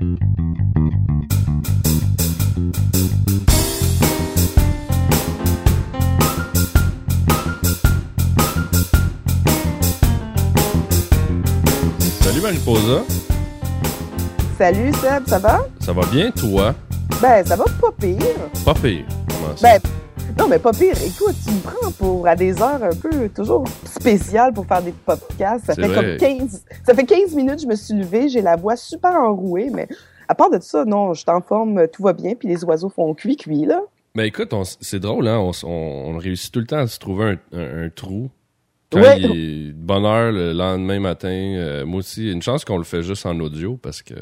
Salut Mariposa. Salut Seb, ça va? Ça va bien, toi? Ben, ça va pas pire. Pas pire. Comment ça? Ben, non, mais pas pire. Écoute, tu me prends pour à des heures un peu toujours spéciales pour faire des podcasts. Ça fait vrai. comme 15. Ça fait 15 minutes, je me suis levée, j'ai la voix super enrouée, mais à part de ça, non, je suis en forme, tout va bien, puis les oiseaux font cuit-cuit, là. Ben écoute, c'est drôle, hein? On, s- on- on réussit tout le temps à se trouver un, un- un trou. Quand Ouais. il est de bonne heure le lendemain matin, euh, moi aussi, une chance qu'on le fait juste en audio parce que.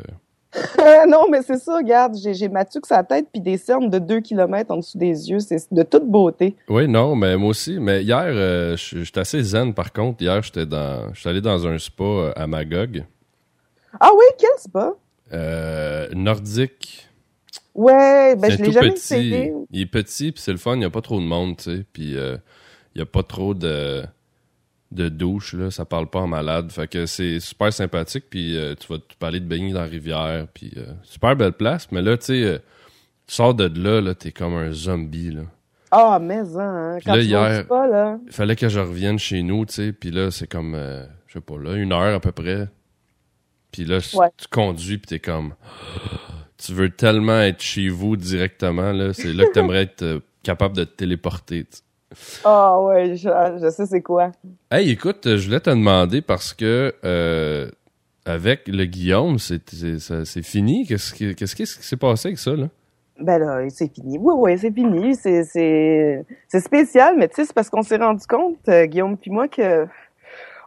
Non, mais c'est ça, regarde, j'ai ma tuque la tête, puis des cernes de 2 km en dessous des yeux, c'est de toute beauté. Oui, non, mais moi aussi. Mais hier, euh, j'étais assez zen par contre. Hier, j'étais dans. J'étais allé dans un spa euh, à Magog. Ah oui, quel spa? Euh, nordique. Ouais, ben je l'ai jamais petit. essayé. Il est petit, puis c'est le fun. Il n'y a pas trop de monde, tu sais. Puis euh, il n'y a pas trop de, de douches, là. Ça parle pas en malade. Fait que c'est super sympathique. Puis euh, tu vas aller te baigner dans la rivière. Puis euh, super belle place. Mais là, tu sais, euh, tu sors de là, là, t'es comme un zombie, là. Ah, mais hein, Puis quand là, tu hier- là. Il fallait que je revienne chez nous, tu sais. Puis là, c'est comme, je sais pas, là, une heure à peu près. Puis là, Ouais. tu conduis, puis t'es comme... Tu veux tellement être chez vous directement, là. C'est là que t'aimerais être capable de te téléporter, tu Ah ouais, je, je sais c'est quoi. Hey, écoute, je voulais te demander parce que euh, avec le Guillaume, c'est fini? Qu'est-ce qui qu'est-ce qui s'est passé avec ça, là? Ben là, c'est fini. Oui, oui, c'est fini. C'est, c'est, c'est spécial, mais tu sais, c'est parce qu'on s'est rendu compte, euh, Guillaume puis moi, que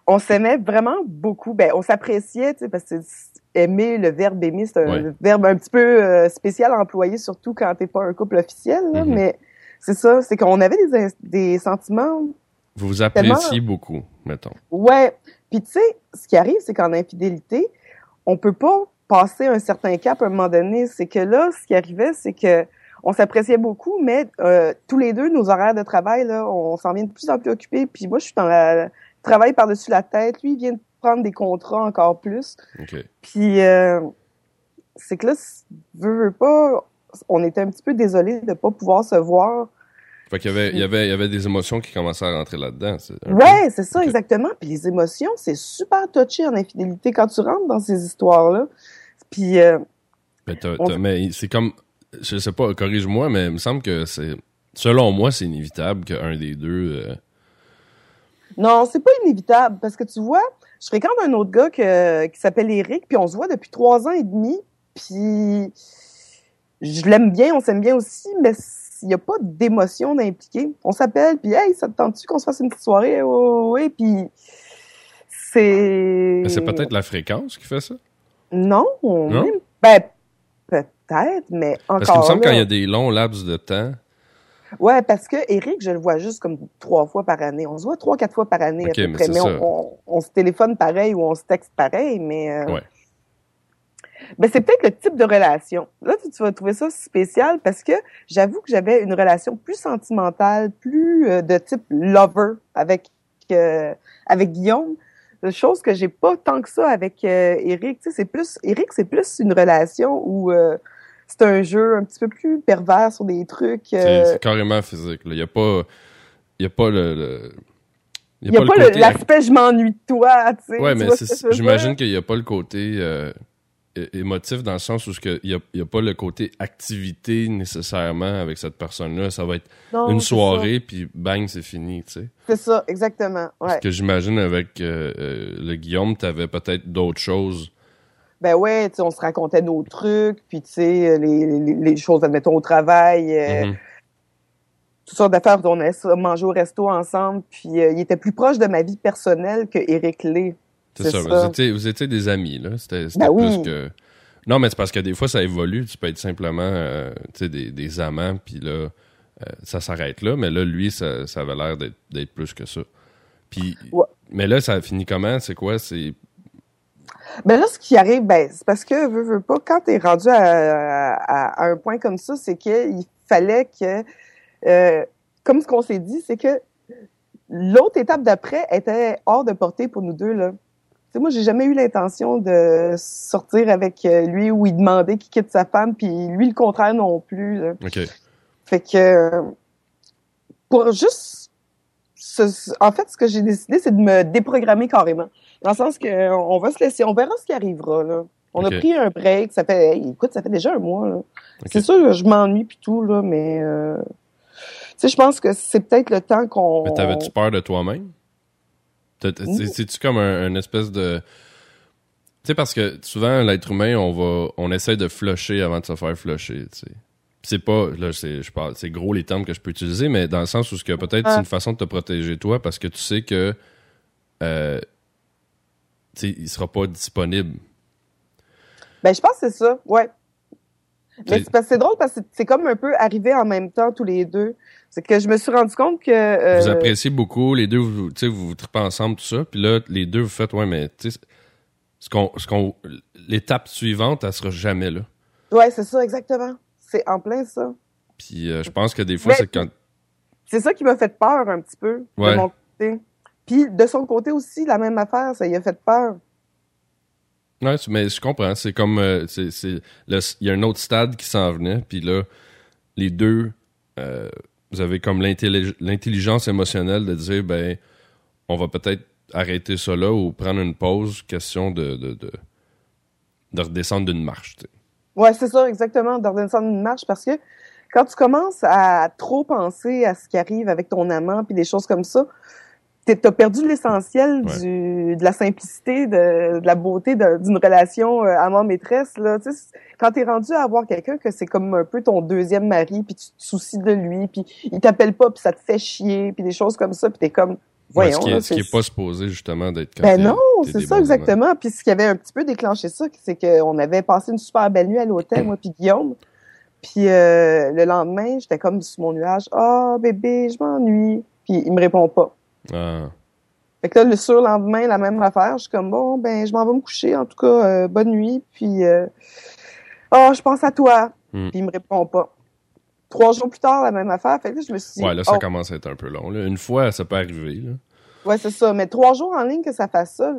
on s'aimait vraiment beaucoup. Ben, on s'appréciait, tu sais, parce que c'est- aimer, le verbe aimer, c'est un Ouais. verbe un petit peu euh, spécial à employer, surtout quand t'es pas un couple officiel, là, Mhm. mais c'est ça, c'est qu'on avait des, des sentiments Vous vous appréciez beaucoup, mettons. Ouais. Puis tu sais, ce qui arrive, c'est qu'en infidélité, on peut pas passer un certain cap à un moment donné. C'est que là, ce qui arrivait, c'est que on s'appréciait beaucoup, mais euh, tous les deux, nos horaires de travail, là, on s'en vient de plus en plus occupés. Puis moi, je suis dans le travail par-dessus la tête. Lui, il vient de prendre des contrats encore plus. Puis euh, c'est que là, veut, veut pas, on était un petit peu désolés de pas pouvoir se voir. Fait qu'il y avait, il y avait, il y avait des émotions qui commençaient à rentrer là-dedans. Ouais, c'est ça, exactement. Puis les émotions, c'est super touché en infidélité quand tu rentres dans ces histoires-là. Puis euh, Mais, On- c'est comme, je sais pas, corrige-moi, mais il me semble que c'est, selon moi, c'est inévitable qu'un des deux. euh, non, c'est pas inévitable parce que tu vois, je fréquente un autre gars que- qui s'appelle Eric, puis on se voit depuis trois ans et demi. Puis je l'aime bien, on s'aime bien aussi, mais il n'y a pas d'émotion d'impliquer. On s'appelle, puis hey, ça te tente-tu qu'on se fasse une petite soirée? Oui, oui, puis c'est... mais c'est peut-être la fréquence qui fait ça. Non, Non? même- ben peut-être, mais encore Parce qu'il me semble là- quand il y a des longs laps de temps. Ouais, parce que Eric, je le vois juste comme trois fois par année. On se voit trois, quatre fois par année à peu mais près. Mais ça. on, on, on se téléphone pareil ou on se texte pareil, mais euh, Ouais. Ben, c'est peut-être le type de relation. Là, tu, tu vas trouver ça spécial parce que j'avoue que j'avais une relation plus sentimentale, plus euh, de type lover avec euh, avec Guillaume. Chose que j'ai pas tant que ça avec euh, Eric. Tu sais, c'est plus Eric, c'est plus une relation où euh, c'est un jeu un petit peu plus pervers sur des trucs. C'est carrément physique. Il n'y a pas, il y a pas le, le- Il n'y a, pas l'aspect je m'ennuie de toi, tu sais. Ouais, tu mais j'imagine qu'il n'y a pas le côté euh, émotif dans le sens où il n'y a, y a pas le côté activité nécessairement avec cette personne-là. Ça va être Non, une soirée, puis bang, c'est fini, tu sais. C'est ça, exactement. Ouais. Ce que j'imagine avec euh, euh, le Guillaume, tu avais peut-être d'autres choses. Ben ouais, tu on se racontait nos trucs, puis tu sais, les, les, les choses, admettons, au travail, euh, Mhm. toutes sortes d'affaires, on allait se manger au resto ensemble, puis euh, il était plus proche de ma vie personnelle que Eric Lé. C'est ça. ça. Vous, étiez, vous étiez des amis, là. C'était Ben plus oui. que. Non, mais c'est parce que des fois, ça évolue. Tu peux être simplement euh, des, des amants, puis là, euh, ça s'arrête là. Mais là, lui, ça, ça avait l'air d'être plus que ça. Puis, Ouais. mais là, ça a fini comment? C'est quoi? C'est. Ben là, ce qui arrive, ben, c'est parce que, veux, veux pas, quand t'es rendu à, à- à un point comme ça, c'est qu'il fallait que, euh, comme ce qu'on s'est dit, c'est que l'autre étape d'après était hors de portée pour nous deux, là. Sais, moi, j'ai jamais eu l'intention de sortir avec euh, lui ou lui demander qu'il quitte sa femme, puis lui, le contraire non plus. là. OK. Fait que pour juste ce- en fait, ce que j'ai décidé, c'est de me déprogrammer carrément. Dans le sens que on va se laisser, on verra ce qui arrivera. Là. On a pris un break, ça fait hey, écoute, ça fait déjà un mois. Là. C'est sûr, je m'ennuie puis tout, là, mais euh, tu sais, je pense que c'est peut-être le temps qu'on. Mais t'avais-tu peur de toi-même? T'as- t'as- Ouh. c'est- C'est-tu comme un, une espèce de... Tu sais, parce que souvent, l'être humain, on va, on essaie de flusher avant de se faire flusher, tu sais. C'est pas, là, c'est, je parle, c'est gros les termes que je peux utiliser, mais dans le sens où ce que peut-être c'est une façon de te protéger toi parce que tu sais que, euh, tu sais, il sera pas disponible. Ben, je pense que c'est ça, ouais. Mais C'est- drôle parce que c'est comme un peu arrivé en même temps tous les deux. C'est que je me suis rendu compte que euh, Vous appréciez beaucoup, les deux, vous, tu sais, vous vous tripez ensemble, tout ça, puis là, les deux, vous faites, ouais, mais, tu sais, ce qu'on, ce qu'on, l'étape suivante, elle sera jamais là. ouais, c'est ça exactement. C'est en plein ça. Puis euh, je pense que des fois, c'est quand. C'est ça qui m'a fait peur un petit peu Ouais. de mon côté. Puis de son côté aussi, la même affaire, ça y a fait peur. Ouais, mais je comprends. C'est comme. euh, c'est, il y a un autre stade qui s'en venait, puis là, les deux, euh, vous avez comme l'intellig- l'intelligence émotionnelle de dire, ben, on va peut-être arrêter ça là ou prendre une pause, question de, de, de, de redescendre d'une marche. tu sais. Ouais, c'est ça, exactement, d'ordonner une marche parce que quand tu commences à trop penser à ce qui arrive avec ton amant puis des choses comme ça, t'es- t'as perdu l'essentiel Ouais. du de la simplicité, de, de la beauté d'une relation euh, amant-maîtresse. Là, tu sais, quand t'es rendu à avoir quelqu'un que c'est comme un peu ton deuxième mari, puis tu te soucies de lui, puis il t'appelle pas, puis ça te fait chier, puis des choses comme ça, puis t'es comme Ouais, voyons. ce qui là, est, ce qui est pas supposé, justement, d'être quand ben non, c'est ça exactement. Puis ce qui avait un petit peu déclenché ça, c'est qu'on avait passé une super belle nuit à l'hôtel, moi puis Guillaume. Puis euh, le lendemain, j'étais comme sur mon nuage. Ah bébé, je m'ennuie. Puis il me répond pas. Ah. Fait que là, le surlendemain, la même affaire. Je suis comme bon, ben je m'en vais me coucher. En tout cas, euh, bonne nuit. Puis euh, ah, je pense à toi. Hmm. Puis il me répond pas. Trois jours plus tard, la même affaire. Fait que là, je me suis dit, Ouais, là, ça oh, commence à être un peu long. là. Une fois, ça peut arriver. Là. Ouais, c'est ça. Mais trois jours en ligne que ça fasse ça,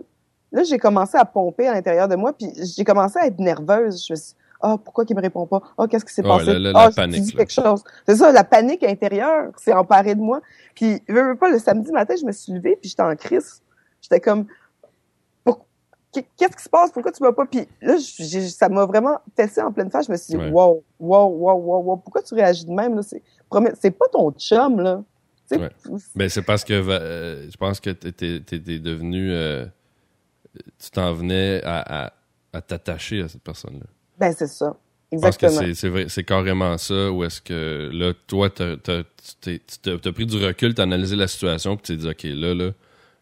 là, j'ai commencé à pomper à l'intérieur de moi, puis j'ai commencé à être nerveuse. Je me suis ah, pourquoi qu'il me répond pas? Ah, qu'est-ce qui s'est Ouais, passé? ah, dit là. quelque chose. C'est ça, la panique intérieure s'est emparée de moi. Puis, veux pas, le samedi matin, je me suis levée, puis j'étais en crise. J'étais comme, qu'est-ce qui se passe? Pourquoi tu m'as pas? Puis là, j'ai- ça m'a vraiment fessé en pleine face. Je me suis dit, Ouais. wow, wow, wow, wow, wow, pourquoi tu réagis de même? là? C'est, c'est pas ton chum, là. Ouais. Ben, c'est parce que euh, je pense que t'étais t'étais devenu. euh, tu t'en venais à, à, à t'attacher à cette personne-là. Ben, c'est ça. Je pense que Exactement. c'est- carrément ça, où est-ce que là, toi, tu tu t'as pris du recul, t'as analysé la situation, puis tu t'es dit, OK, là, là,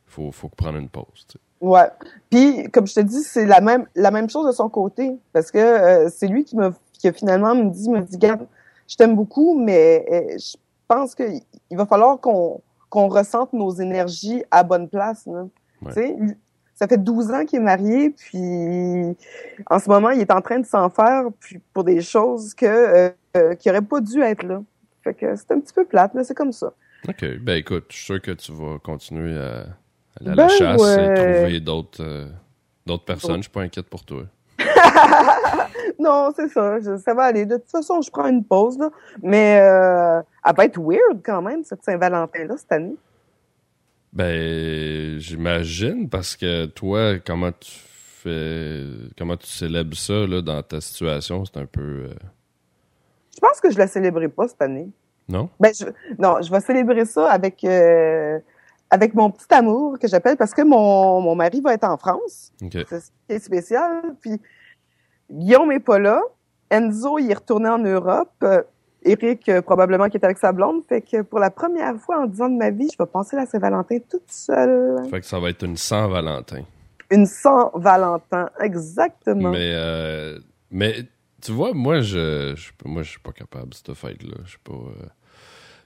faut, faut prendre une pause. tu sais. Ouais. Puis comme je te dis, c'est la même la même chose de son côté parce que euh, c'est lui qui m'a qui a finalement me dit me dit garde, je t'aime beaucoup mais euh, je pense que il va falloir qu'on qu'on ressente nos énergies à bonne place là. Ouais. Ça fait 12 ans qu'il est marié puis en ce moment, il est en train de s'en faire puis pour des choses que euh, euh, qui auraient pas dû être là. Fait que c'est un petit peu plate, mais c'est comme ça. OK. Ben, écoute, je suis sûr que tu vas continuer à, aller à Ben, la chasse ouais. et trouver d'autres euh, d'autres personnes. Je suis pas inquiète pour toi. non, c'est ça. je- ça va aller. De toute façon, je prends une pause, là. Mais euh, elle va être weird quand même, cette Saint-Valentin-là, cette année. Ben, j'imagine, parce que toi, comment tu fais. Comment tu célèbres ça, là, dans ta situation, c'est un peu. euh, Je pense que je la célébrerai pas cette année. Non? Ben, je, non, je vais célébrer ça avec euh, avec mon petit amour que j'appelle parce que mon, mon mari va être en France. OK. C'est ce qui est spécial. Puis Guillaume est pas là. Enzo, il est retourné en Europe. Eric, euh, probablement, qui est avec sa blonde. Fait que pour la première fois en 10 ans de ma vie, je vais passer la Saint-Valentin toute seule. Fait que ça va être une sans Valentin. Une sans Valentin, exactement. Mais, euh, mais tu vois, moi, je, je, moi, je suis pas capable, cette fête-là. Je suis pas. euh,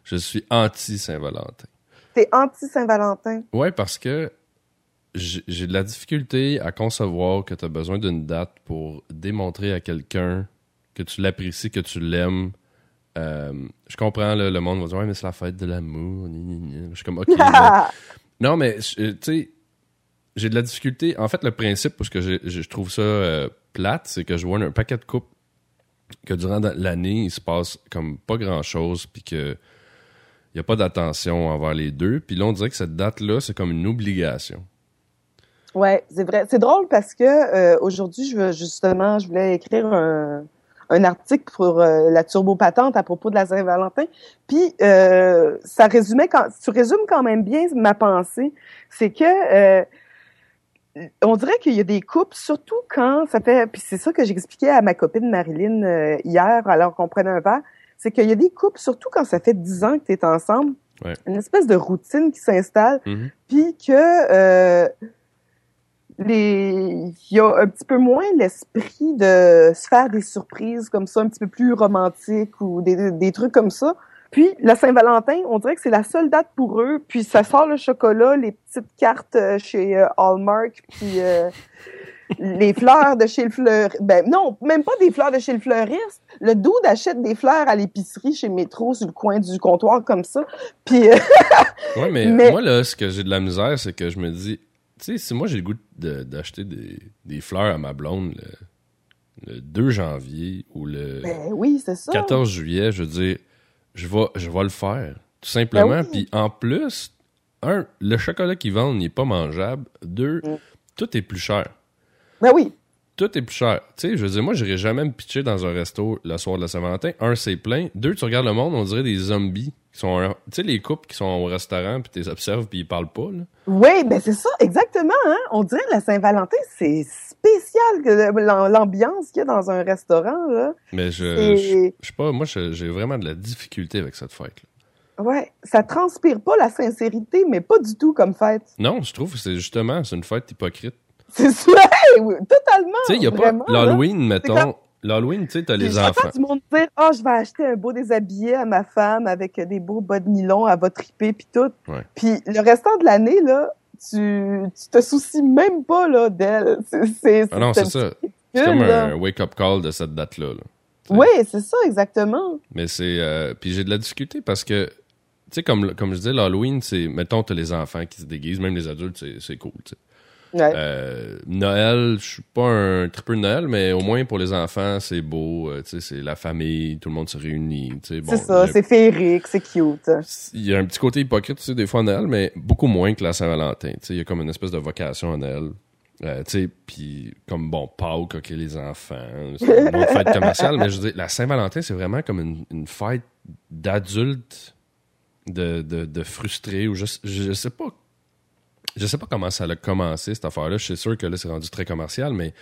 je suis anti-Saint-Valentin. T'es anti-Saint-Valentin? Ouais, parce que j'ai j'ai de la difficulté à concevoir que tu as besoin d'une date pour démontrer à quelqu'un que tu l'apprécies, que tu l'aimes. Euh, je comprends, là, le monde va dire, ouais, mais c'est la fête de l'amour. Je suis comme, ok. mais- Non, mais, euh, tu sais, j'ai de la difficulté. En fait, le principe, parce que je, je trouve ça euh, plate, c'est que je vois un, paquet de couples que durant l'année, il se passe comme pas grand-chose, puis que il n'y a pas d'attention envers les deux. Puis là, on dirait que cette date-là, c'est comme une obligation. Ouais, c'est vrai. C'est drôle parce que euh, aujourd'hui, je veux justement, je voulais écrire un, un article pour euh, la turbopatente à propos de la Saint-Valentin. Puis euh, ça résumait quand tu résumes quand même bien ma pensée, c'est que on dirait qu'il y a des couples, surtout quand ça fait, puis c'est ça que j'expliquais à ma copine Marilyn hier alors qu'on prenait un verre, c'est qu'il y a des couples, surtout quand ça fait dix ans que tu es ensemble, une espèce de routine qui s'installe, mm-hmm. puis que les il y a un petit peu moins l'esprit de se faire des surprises comme ça un petit peu plus romantiques ou des, des trucs comme ça puis la Saint-Valentin on dirait que c'est la seule date pour eux puis ça sort le chocolat les petites cartes euh, chez euh, Hallmark puis euh, les fleurs de chez le fleuriste. Ben non, même pas des fleurs de chez le fleuriste. Le dude achète des fleurs à l'épicerie chez Métro sur le coin du comptoir comme ça. Puis. ouais, mais, mais, moi là, ce que j'ai de la misère, c'est que je me dis, tu sais, si moi j'ai le goût d'acheter des, des, fleurs à ma blonde le, 2 janvier ou le ben oui, 14 juillet, je veux dire, je vais, je vais le faire. Tout simplement. Ben Puis en plus, un, le chocolat qu'ils vendent n'est pas mangeable. Deux, mm. tout est plus cher. Ben oui. Tout est plus cher. Tu sais, je veux dire, moi, j'irais jamais me pitcher dans un resto le soir de la Saint-Valentin. Un, c'est plein. Deux, tu regardes le monde, on dirait des zombies sont tu sais les couples qui sont au restaurant puis tu les observes puis ils parlent pas là. Oui, ben c'est ça exactement hein. On dirait que la Saint-Valentin c'est spécial que l'ambiance qu'il y a dans un restaurant là. Mais je je, sais pas moi j'ai vraiment de la difficulté avec cette fête là. Ouais, ça transpire pas la sincérité mais pas du tout comme fête. Non, je trouve que c'est justement c'est une fête hypocrite. C'est ça, totalement. Tu sais, il y a pas l'Halloween mettons L'Halloween, tu sais, t'as les enfants. du monde dire, oh, je vais acheter un beau déshabillé à ma femme avec des beaux bas de nylon, elle va triper puis tout. Puis le restant de l'année, là, tu, tu te soucies même pas, là, d'elle. C'est, ah non, c'est ça. C'est comme un wake-up call de cette date-là. oui, c'est ça, exactement. Mais c'est, euh, puis j'ai de la difficulté parce que, tu sais, comme, comme je disais, l'Halloween, c'est, mettons, t'as les enfants qui se déguisent, même les adultes, c'est cool, tu sais. Euh, Noël, je suis pas un triple Noël, mais au moins pour les enfants, c'est beau. Euh, c'est la famille, tout le monde se réunit. Bon, c'est ça, c'est féerique, c'est cute. Il y a un petit côté hypocrite tu sais, des fois à Noël, mais beaucoup moins que la Saint-Valentin. Il y a comme une espèce de vocation à Noël. Euh, puis comme bon Pâques ok les enfants c'est une autre fête commerciale mais je veux dire la Saint-Valentin c'est vraiment comme une, une fête d'adultes de, de, de frustrés ou je, je sais pas je sais pas comment ça a commencé, cette affaire-là. Je suis sûr que là, c'est rendu très commercial, mais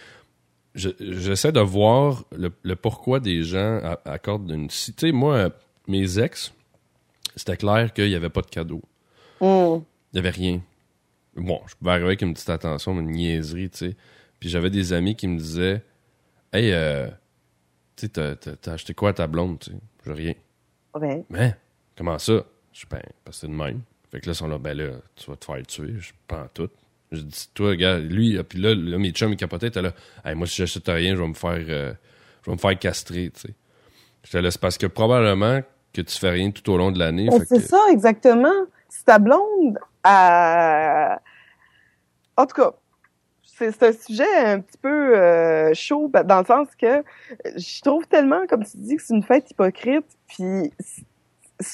j'essaie de voir le, pourquoi des gens accordent une. Tu sais, moi, mes ex, c'était clair qu'il n'y avait pas de cadeau. Mm. Il n'y avait rien. Bon, je pouvais arriver avec une petite attention, une niaiserie, tu sais. Puis j'avais des amis qui me disaient Hey, euh, tu sais, t'as acheté quoi à ta blonde, tu sais rien. Ouais. Mais, comment ça Je suis ben, parce que c'est de même. Fait que là, ils sont là, ben là, tu vas te faire tuer. Je prends tout. Je dis, toi, regarde, lui, puis là, là mes chums, ils capotaient, étaient là, hey, moi, si j'achète rien, je vais me faire, euh, je vais me faire castrer, tu sais. J'étais là, c'est parce que probablement que tu fais rien tout au long de l'année. C'est ça, exactement. Si ta blonde a... En tout cas, c'est un sujet un petit peu euh, chaud dans le sens que je trouve tellement, comme tu dis, que c'est une fête hypocrite. Puis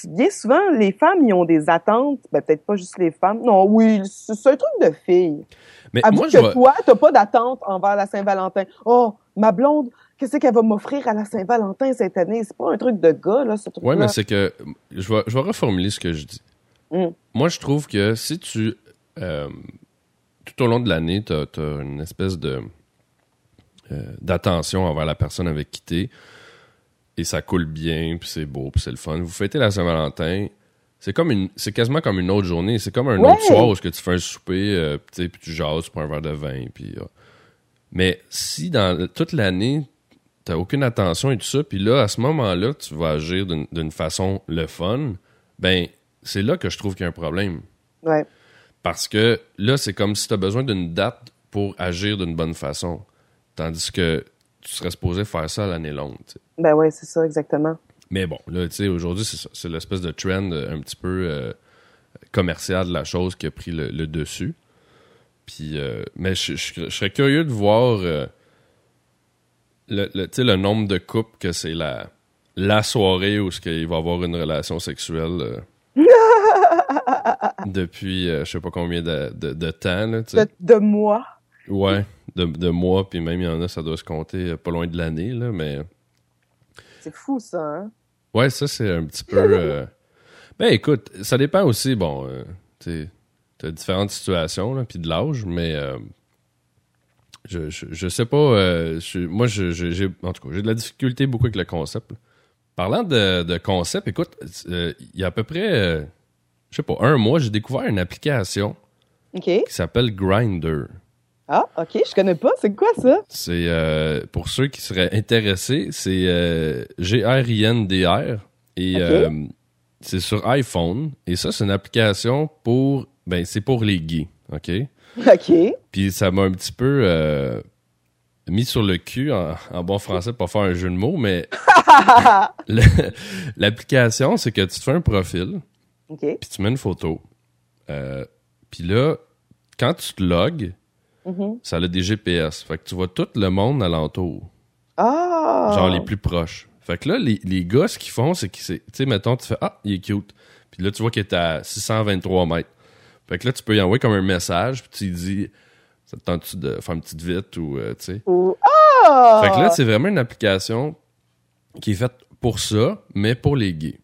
bien souvent, les femmes, ils ont des attentes. Ben, peut-être pas juste les femmes. Non, oui, c'est un truc de fille. Mais moi, que je toi, t'as pas d'attente envers la Saint-Valentin. Oh, ma blonde, qu'est-ce qu'elle va m'offrir à la Saint-Valentin cette année? C'est pas un truc de gars, là, ce truc Oui, mais c'est que, je vais, je vais reformuler ce que je dis. Hmm. Moi, je trouve que si tu, euh, tout au long de l'année, t'as as une espèce de, euh, d'attention envers la personne avec qui t'es, et ça coule bien, puis c'est beau, puis c'est le fun. Vous fêtez la Saint-Valentin, c'est comme une, c'est quasiment comme une autre journée. C'est comme un autre soir où que tu fais un souper, euh, puis tu jases pour un verre de vin, puis. Euh. Mais si dans toute l'année t'as aucune attention et tout ça, puis là à ce moment-là tu vas agir d'une façon le fun, ben c'est là que je trouve qu'il y a un problème. Ouais. Parce que là c'est comme si tu as besoin d'une date pour agir d'une bonne façon, tandis que tu serais supposé faire ça l'année longue. Ben oui, c'est ça, exactement. Mais bon, là, tu sais, aujourd'hui, c'est ça. C'est l'espèce de trend euh, un petit peu euh, commercial de la chose qui a pris le, dessus. Puis, euh, mais je, je- je serais curieux de voir euh, le, le, nombre de couples que c'est la, la soirée où il va avoir une relation sexuelle depuis je sais pas combien de, de, de temps. Là. De, de moi. Ouais, de, de mois, puis même il y en a, ça doit se compter pas loin de l'année, là, mais C'est fou, ça, hein? ouais, ça c'est un petit peu. euh, Ben écoute, ça dépend aussi, bon, euh, tu t'as différentes situations, là, puis de l'âge, mais euh, je, je, je sais pas, euh, je- moi, j'ai, en tout cas, j'ai de la difficulté beaucoup avec le concept. là. Parlant de, de concept, écoute, euh, il y a à peu près, je sais pas, un mois, j'ai découvert une application qui s'appelle Grindr. Ah, OK, je connais pas. C'est quoi, ça? C'est euh, pour ceux qui seraient intéressés, c'est euh, G-R-I-N-D-R et Ok. euh, c'est sur iPhone et ça c'est une application pour ben c'est pour les gays, ok? OK. Puis ça m'a un petit peu euh, mis sur le cul en, en bon français pour faire un jeu de mots, mais l'application c'est que tu te fais un profil OK. puis tu mets une photo, euh, puis là quand tu te logs, Mhm. ça a des GPS, fait que tu vois tout le monde alentour. Ah! genre les plus proches. Fait que là, les, les gars, ce qu'ils font, c'est c'est- tu sais, mettons, tu fais Ah, il est cute. Puis là, tu vois qu'il est à 623 mètres. Fait que là, tu peux y envoyer comme un message, puis tu lui dis Ça te tente-tu de faire une petite vite ou, euh, tu sais? Ou- Ah! Fait que là, c'est vraiment une application qui est faite pour ça, mais pour les gays.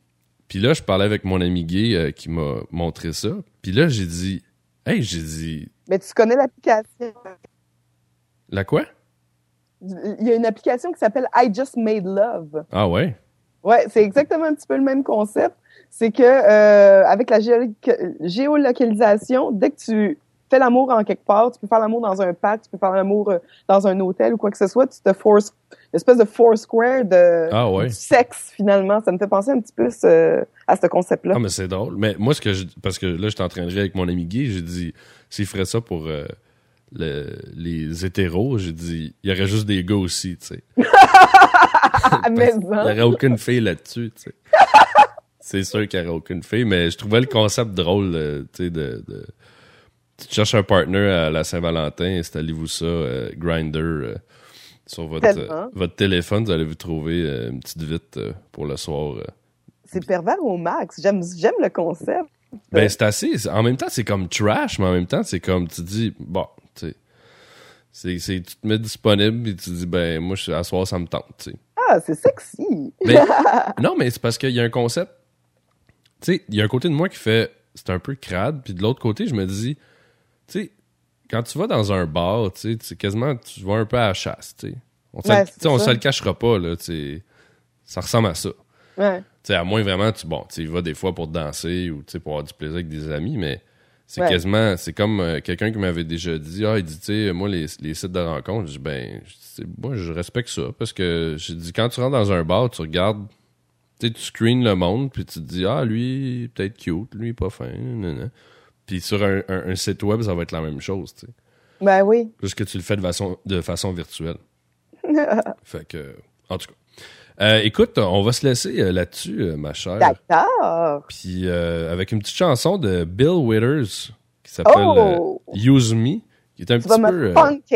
Puis là, je parlais avec mon ami gay euh, qui m'a montré ça. Puis là, j'ai dit Hey, j'ai dit Mais tu connais l'application? La quoi? Il y a une application qui s'appelle I Just Made Love. Ah ouais? Ouais, c'est exactement un petit peu le même concept. C'est que euh, avec la géo- géolocalisation, dès que tu fais l'amour en quelque part, tu peux faire l'amour dans un parc, tu peux faire l'amour euh, dans un hôtel ou quoi que ce soit, tu te force une espèce de foursquare de Ah ouais. du sexe finalement. Ça me fait penser un petit peu euh, à ce concept-là. Ah, mais c'est drôle. Mais moi, ce que je. Parce que là, j'étais en train de rire avec mon ami gay, j'ai dit, s'il ferait ça pour euh, le- les hétéros, j'ai dit, il y aurait juste des gars aussi, tu sais. Il n'y aurait aucune fille là-dessus, tu sais. c'est sûr qu'il n'y aurait aucune fille, mais je trouvais le concept drôle, euh, tu sais, de, de- Tu cherches un partner à la Saint-Valentin, installez-vous ça, euh, Grindr, euh, sur votre, euh, votre téléphone, vous allez vous trouver une petite vite pour le soir. C'est pervers au max? J'aime le concept. Ben, c'est assez. En même temps, c'est comme trash, mais en même temps, c'est comme tu dis, bon, tu sais. C'est, tu te mets disponible et tu dis, ben, moi, je, à soir, ça me tente, tu sais. Ah, c'est sexy. Mais, non, mais c'est parce qu'il y a un concept. Tu sais, il y a un côté de moi qui fait, c'est un peu crade, puis de l'autre côté, je me dis, tu sais, quand tu vas dans un bar, tu sais, quasiment, tu vas un peu à la chasse, tu sais. On Ouais, ça. se le cachera pas, là, tu sais. Ça ressemble à ça. Ouais. Tu sais, à moins vraiment, tu bon, tu vas des fois pour danser ou tu sais, pour avoir du plaisir avec des amis, mais c'est Ouais. quasiment, c'est comme euh, quelqu'un qui m'avait déjà dit, ah, il dit, tu sais, moi, les, les sites de rencontres, je dis, ben, je dis, moi, je respecte ça parce que j'ai dit, quand tu rentres dans un bar, tu regardes, tu sais, tu screens le monde, puis tu te dis, ah, lui, peut-être cute, lui, pas fin, nanana. Puis sur un, un- un site web, ça va être la même chose, tu sais. Ben oui. Juste que tu le fais de façon, de façon virtuelle. fait que, en tout cas. Euh, écoute, on va se laisser euh, là-dessus, euh, ma chère. D'accord. Puis euh, avec une petite chanson de Bill Withers qui s'appelle Oh! euh, Use Me, qui est un Tu petit peu.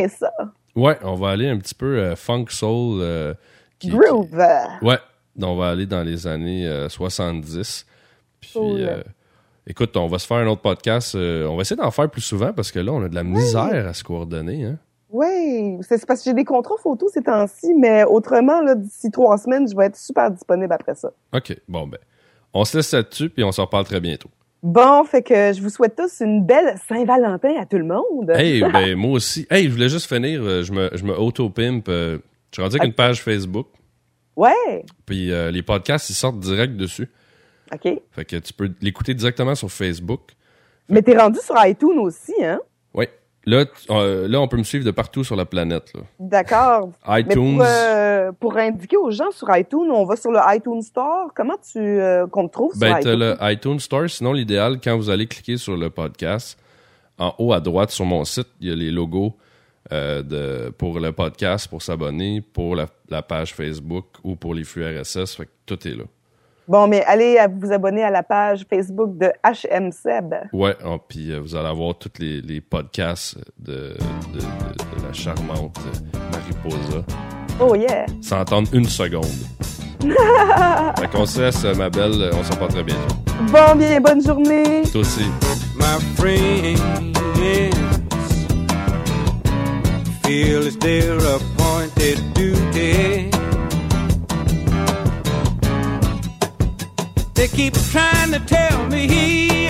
ça. ouais, on va aller un petit peu funk soul. qui- Groove. qui- ouais, on va aller dans les années euh, 70. Puis Cool. Écoute, on va se faire un autre podcast. euh, on va essayer d'en faire plus souvent parce que là, on a de la misère à se coordonner. Hein? Oui, c'est parce que j'ai des contrats photos ces temps-ci, mais autrement, là, d'ici trois semaines, je vais être super disponible après ça. OK, bon ben. On se laisse là-dessus, puis on s'en reparle très bientôt. Bon, fait que je vous souhaite tous une belle Saint-Valentin à tout le monde. Hey, ben moi aussi. Hey, je voulais juste finir, euh, je me, je me auto-pimp. euh, je suis rendu avec une page Facebook, Ouais, puis euh, les podcasts, ils sortent direct dessus. OK. Fait que tu peux l'écouter directement sur Facebook. Mais t'es rendu sur iTunes aussi, hein? Oui. Là, euh, là, on peut me suivre de partout sur la planète. D'accord. Mais iTunes. pour, euh, pour indiquer aux gens sur iTunes, on va sur le iTunes Store. Comment tu euh, qu'on te trouve Ben, sur t'as iTunes? le iTunes Store. Sinon, l'idéal, quand vous allez cliquer sur le podcast, en haut à droite sur mon site, il y a les logos de, pour le podcast, pour s'abonner, pour la, la page Facebook ou pour les flux RSS. Fait que tout est là. Bon, mais allez vous abonner à la page Facebook de HMSeb. Ouais, oh, puis euh, vous allez avoir tous les, les podcasts de, de, de, la charmante Mariposa. Oh yeah! Sans attendre une seconde. fait qu'on se laisse, ma belle, on s'en pas très bien. Bon, bien, bonne journée. Toi aussi. My friends feel it's their appointed duty. They keep trying to tell me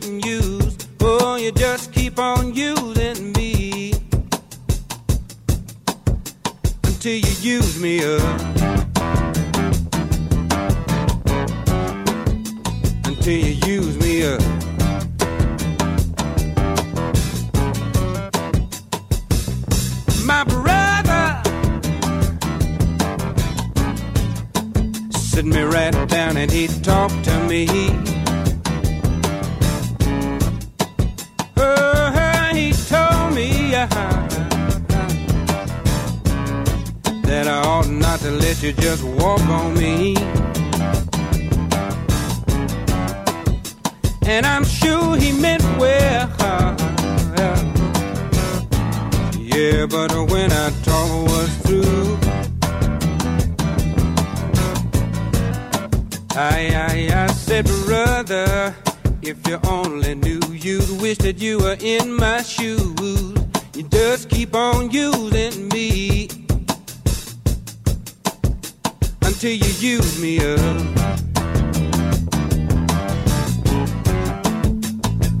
getting used, oh, you just keep on using me until you use me up. Until you use me up. My brother sit me right down and he talked to me. Let you just walk on me. And I'm sure he meant well. Yeah, but when I talk was through. I, I, I said, brother, if you only knew, you'd wish that you were in my shoes. You just keep on using me until you use me up.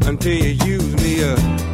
Until you use me up.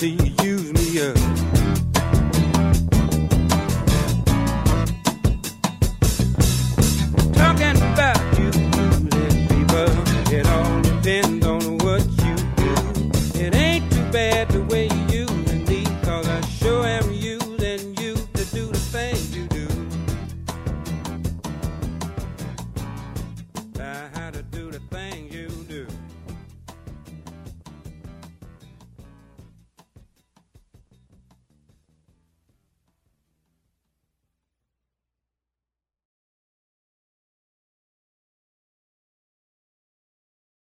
Until you use me up.